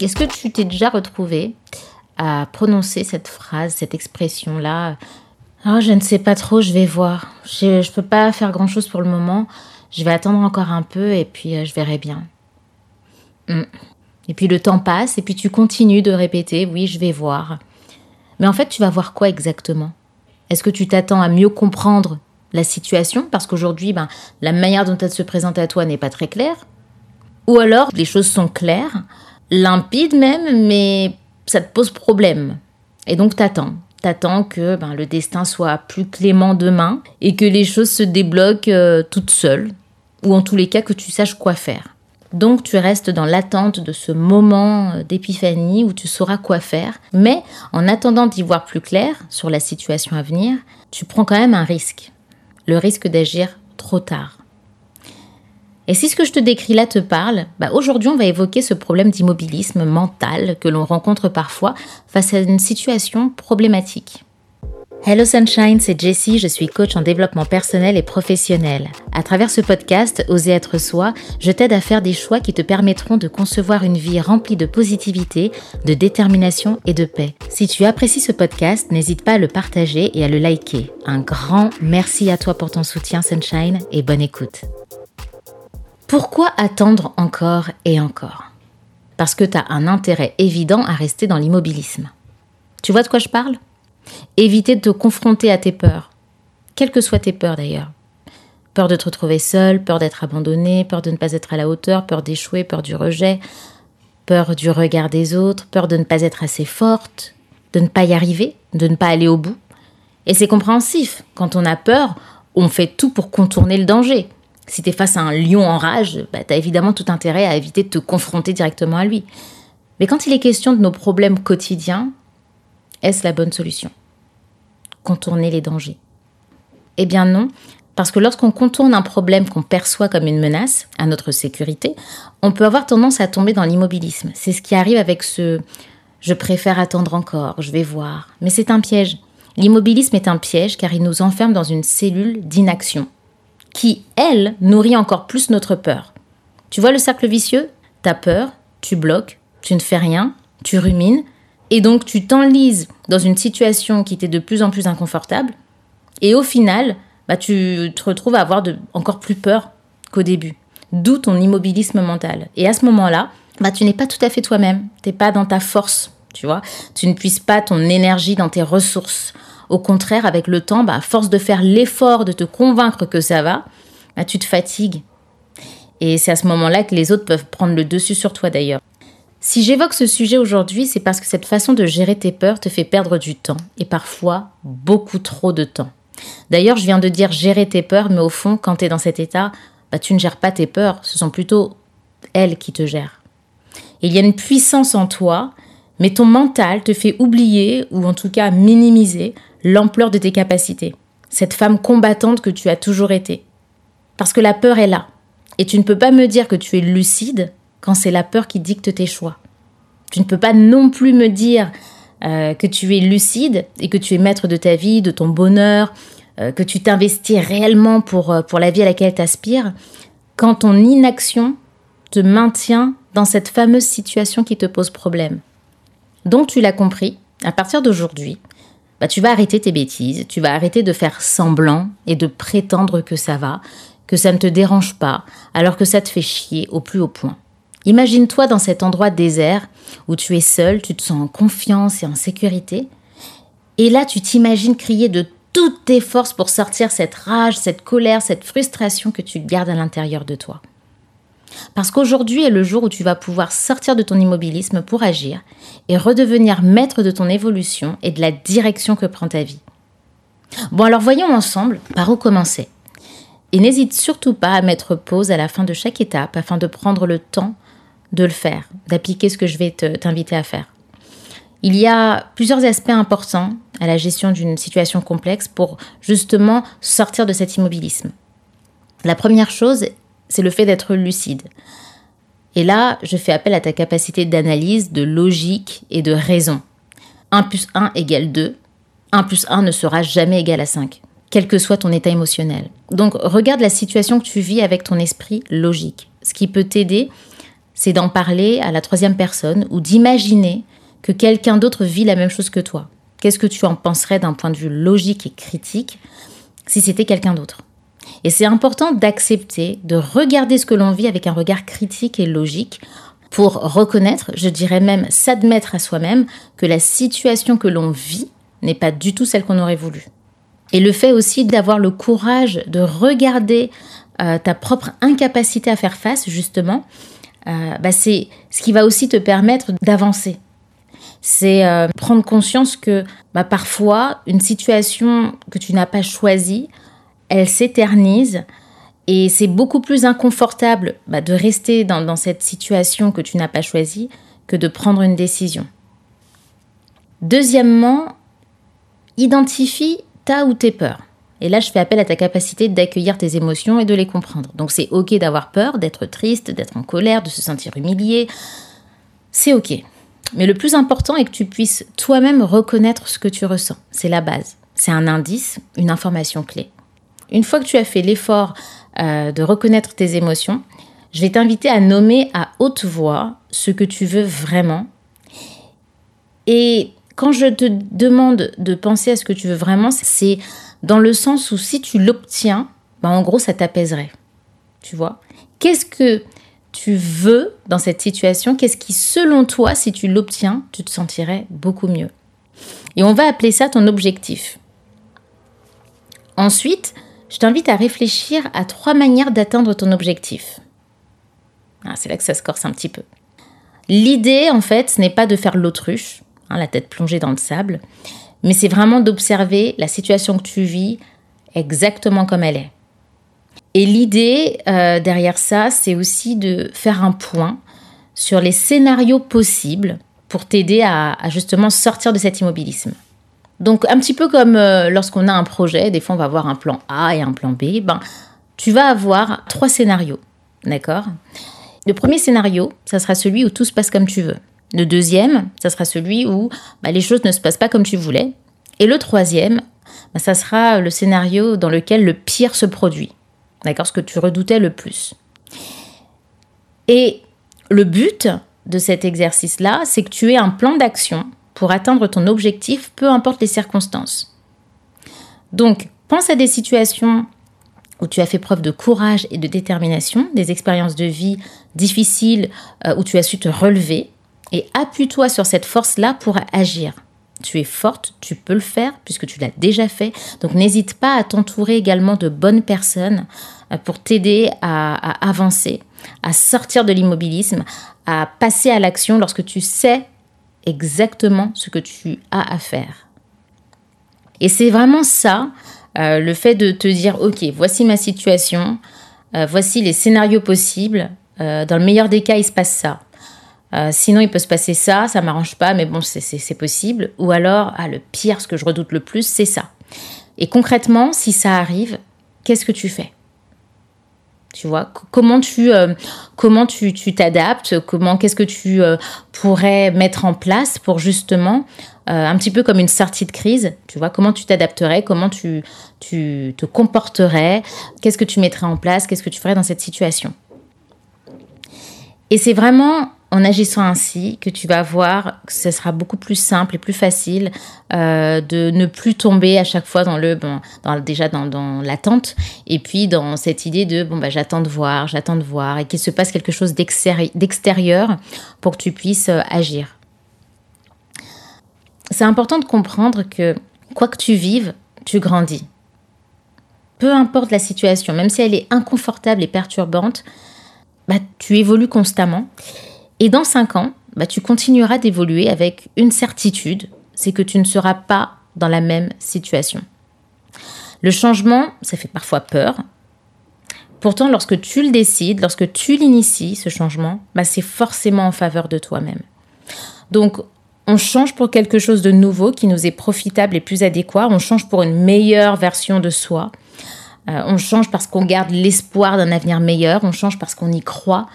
Est-ce que tu t'es déjà retrouvé à prononcer cette phrase, cette expression-là? Oh, je ne sais pas trop, je vais voir. Je ne peux pas faire grand-chose pour le moment. Je vais attendre encore un peu et puis euh, je verrai bien. Hmm. Et puis le temps passe et puis tu continues de répéter Oui, je vais voir. Mais en fait, tu vas voir quoi exactement? Est-ce que tu t'attends à mieux comprendre la situation? Parce qu'aujourd'hui, ben, la manière dont elle se présente à toi n'est pas très claire. Ou alors, les choses sont claires, limpides même, mais ça te pose problème. Et donc, t'attends. T'attends que ben, le destin soit plus clément demain et que les choses se débloquent euh, toutes seules. Ou en tous les cas, que tu saches quoi faire. Donc tu restes dans l'attente de ce moment euh, d'épiphanie où tu sauras quoi faire. Mais en attendant d'y voir plus clair sur la situation à venir, tu prends quand même un risque. Le risque d'agir trop tard. Et si ce que je te décris là te parle, bah aujourd'hui on va évoquer ce problème d'immobilisme mental que l'on rencontre parfois face à une situation problématique. Hello Sunshine, c'est Jessie, je suis coach en développement personnel et professionnel. À travers ce podcast, Oser être soi, je t'aide à faire des choix qui te permettront de concevoir une vie remplie de positivité, de détermination et de paix. Si tu apprécies ce podcast, n'hésite pas à le partager et à le liker. Un grand merci à toi pour ton soutien Sunshine et bonne écoute. Pourquoi attendre encore et encore? Parce que tu as un intérêt évident à rester dans l'immobilisme. Tu vois de quoi je parle? Éviter de te confronter à tes peurs, quelles que soient tes peurs d'ailleurs. Peur de te retrouver seul, peur d'être abandonné, peur de ne pas être à la hauteur, peur d'échouer, peur du rejet, peur du regard des autres, peur de ne pas être assez forte, de ne pas y arriver, de ne pas aller au bout. Et c'est compréhensif. Quand on a peur, on fait tout pour contourner le danger. Si tu es face à un lion en rage, bah, tu as évidemment tout intérêt à éviter de te confronter directement à lui. Mais quand il est question de nos problèmes quotidiens, est-ce la bonne solution? Contourner les dangers? Eh bien non, parce que lorsqu'on contourne un problème qu'on perçoit comme une menace à notre sécurité, on peut avoir tendance à tomber dans l'immobilisme. C'est ce qui arrive avec ce je préfère attendre encore, je vais voir. Mais c'est un piège. L'immobilisme est un piège car il nous enferme dans une cellule d'inaction qui, elle, nourrit encore plus notre peur. Tu vois le cercle vicieux? T'as peur, tu bloques, tu ne fais rien, tu rumines, et donc tu t'enlises dans une situation qui t'est de plus en plus inconfortable. Et au final, bah, tu te retrouves à avoir encore plus peur qu'au début. D'où ton immobilisme mental. Et à ce moment-là, bah, tu n'es pas tout à fait toi-même. Tu n'es pas dans ta force, tu vois. Tu ne puisses pas ton énergie dans tes ressources. Au contraire, avec le temps, bah, à force de faire l'effort de te convaincre que ça va, bah, tu te fatigues. Et c'est à ce moment-là que les autres peuvent prendre le dessus sur toi d'ailleurs. Si j'évoque ce sujet aujourd'hui, c'est parce que cette façon de gérer tes peurs te fait perdre du temps, et parfois beaucoup trop de temps. D'ailleurs, je viens de dire gérer tes peurs, mais au fond, quand tu es dans cet état, bah, tu ne gères pas tes peurs, ce sont plutôt elles qui te gèrent. Il y a une puissance en toi, mais ton mental te fait oublier, ou en tout cas minimiser, l'ampleur de tes capacités. Cette femme combattante que tu as toujours été. Parce que la peur est là. Et tu ne peux pas me dire que tu es lucide quand c'est la peur qui dicte tes choix. Tu ne peux pas non plus me dire euh, que tu es lucide et que tu es maître de ta vie, de ton bonheur, euh, que tu t'investis réellement pour, euh, pour la vie à laquelle tu aspires, quand ton inaction te maintient dans cette fameuse situation qui te pose problème. Donc tu l'as compris, à partir d'aujourd'hui, bah, tu vas arrêter tes bêtises, tu vas arrêter de faire semblant et de prétendre que ça va, que ça ne te dérange pas, alors que ça te fait chier au plus haut point. Imagine-toi dans cet endroit désert où tu es seul, tu te sens en confiance et en sécurité. Et là, tu t'imagines crier de toutes tes forces pour sortir cette rage, cette colère, cette frustration que tu gardes à l'intérieur de toi. Parce qu'aujourd'hui est le jour où tu vas pouvoir sortir de ton immobilisme pour agir et redevenir maître de ton évolution et de la direction que prend ta vie. Bon alors voyons ensemble par où commencer. Et n'hésite surtout pas à mettre pause à la fin de chaque étape afin de prendre le temps de le faire, d'appliquer ce que je vais t'inviter à faire. Il y a plusieurs aspects importants à la gestion d'une situation complexe pour justement sortir de cet immobilisme. La première chose, c'est le fait d'être lucide. Et là, je fais appel à ta capacité d'analyse, de logique et de raison. 1 plus 1 égale 2. 1 plus 1 ne sera jamais égal à 5, quel que soit ton état émotionnel. Donc regarde la situation que tu vis avec ton esprit logique. Ce qui peut t'aider, c'est d'en parler à la troisième personne ou d'imaginer que quelqu'un d'autre vit la même chose que toi. Qu'est-ce que tu en penserais d'un point de vue logique et critique si c'était quelqu'un d'autre? Et c'est important d'accepter, de regarder ce que l'on vit avec un regard critique et logique pour reconnaître, je dirais même s'admettre à soi-même que la situation que l'on vit n'est pas du tout celle qu'on aurait voulu. Et le fait aussi d'avoir le courage de regarder euh, ta propre incapacité à faire face, justement, euh, bah, c'est ce qui va aussi te permettre d'avancer. C'est euh, prendre conscience que bah, parfois, une situation que tu n'as pas choisie, elle s'éternise et c'est beaucoup plus inconfortable bah, de rester dans, dans cette situation que tu n'as pas choisie que de prendre une décision. Deuxièmement, identifie ta ou tes peurs. Et là, je fais appel à ta capacité d'accueillir tes émotions et de les comprendre. Donc c'est ok d'avoir peur, d'être triste, d'être en colère, de se sentir humilié. C'est ok. Mais le plus important est que tu puisses toi-même reconnaître ce que tu ressens. C'est la base. C'est un indice, une information clé. Une fois que tu as fait l'effort euh, de reconnaître tes émotions, je vais t'inviter à nommer à haute voix ce que tu veux vraiment. Et quand je te demande de penser à ce que tu veux vraiment, c'est dans le sens où si tu l'obtiens, bah en gros, ça t'apaiserait. Tu vois? Qu'est-ce que tu veux dans cette situation? Qu'est-ce qui, selon toi, si tu l'obtiens, tu te sentirais beaucoup mieux? Et on va appeler ça ton objectif. Ensuite, je t'invite à réfléchir à trois manières d'atteindre ton objectif. Ah, c'est là que ça se corse un petit peu. L'idée, en fait, ce n'est pas de faire l'autruche, Hein, la tête plongée dans le sable, mais c'est vraiment d'observer la situation que tu vis exactement comme elle est. Et l'idée euh, derrière ça, c'est aussi de faire un point sur les scénarios possibles pour t'aider à, justement sortir de cet immobilisme. Donc un petit peu comme euh, lorsqu'on a un projet, des fois on va avoir un plan A et un plan B, ben, tu vas avoir trois scénarios, d'accord? Le premier scénario, ça sera celui où tout se passe comme tu veux. Le deuxième, ça sera celui où bah, les choses ne se passent pas comme tu voulais. Et le troisième, bah, ça sera le scénario dans lequel le pire se produit. D'accord? Ce que tu redoutais le plus. Et le but de cet exercice-là, c'est que tu aies un plan d'action pour atteindre ton objectif, peu importe les circonstances. Donc, pense à des situations où tu as fait preuve de courage et de détermination, des expériences de vie difficiles euh, où tu as su te relever, et appuie-toi sur cette force-là pour agir. Tu es forte, tu peux le faire puisque tu l'as déjà fait. Donc n'hésite pas à t'entourer également de bonnes personnes euh, pour t'aider à, avancer, à sortir de l'immobilisme, à passer à l'action lorsque tu sais exactement ce que tu as à faire. Et c'est vraiment ça, euh, le fait de te dire, ok, voici ma situation, euh, voici les scénarios possibles. dans le meilleur des cas, il se passe ça. Euh, sinon, il peut se passer ça, ça m'arrange pas, mais bon, c'est possible. Ou alors, ah, le pire, ce que je redoute le plus, c'est ça. Et concrètement, si ça arrive, qu'est-ce que tu fais? Tu vois comment tu euh, comment tu t'adaptes comment qu'est-ce que tu euh, pourrais mettre en place pour justement un petit peu comme une sortie de crise tu vois comment tu t'adapterais comment tu tu te comporterais qu'est-ce que tu mettrais en place qu'est-ce que tu ferais dans cette situation? Et c'est vraiment en agissant ainsi que tu vas voir que ce sera beaucoup plus simple et plus facile euh, de ne plus tomber à chaque fois dans le bon, dans, déjà dans, l'attente et puis dans cette idée de bon bah j'attends de voir, j'attends de voir et qu'il se passe quelque chose d'extérieur pour que tu puisses euh, agir. C'est important de comprendre que quoi que tu vives, tu grandis. Peu importe la situation, même si elle est inconfortable et perturbante, bah, tu évolues constamment. Et dans cinq ans, bah, tu continueras d'évoluer avec une certitude, c'est que tu ne seras pas dans la même situation. Le changement, ça fait parfois peur. Pourtant, lorsque tu le décides, lorsque tu l'inities, ce changement, bah, c'est forcément en faveur de toi-même. Donc, on change pour quelque chose de nouveau qui nous est profitable et plus adéquat. On change pour une meilleure version de soi. Euh, on change parce qu'on garde l'espoir d'un avenir meilleur. On change parce qu'on y croit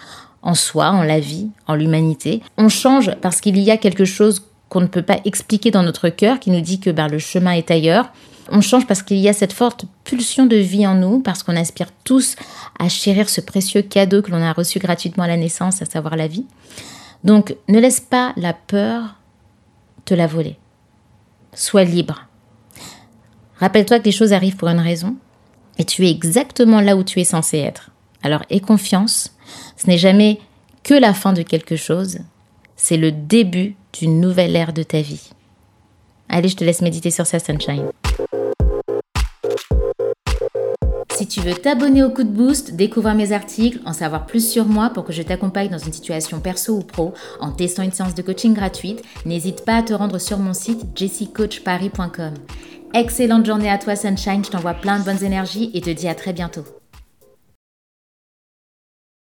en soi, en la vie, en l'humanité. On change parce qu'il y a quelque chose qu'on ne peut pas expliquer dans notre cœur qui nous dit que ben, le chemin est ailleurs. On change parce qu'il y a cette forte pulsion de vie en nous, parce qu'on aspire tous à chérir ce précieux cadeau que l'on a reçu gratuitement à la naissance, à savoir la vie. Donc ne laisse pas la peur te la voler. Sois libre. Rappelle-toi que les choses arrivent pour une raison et tu es exactement là où tu es censé être. Alors aie confiance, ce n'est jamais que la fin de quelque chose, c'est le début d'une nouvelle ère de ta vie. Allez, je te laisse méditer sur ça, Sunshine. Si tu veux t'abonner au coup de boost, découvrir mes articles, en savoir plus sur moi pour que je t'accompagne dans une situation perso ou pro en testant une séance de coaching gratuite, n'hésite pas à te rendre sur mon site jessicoachparis.com. Excellente journée à toi Sunshine, je t'envoie plein de bonnes énergies et te dis à très bientôt.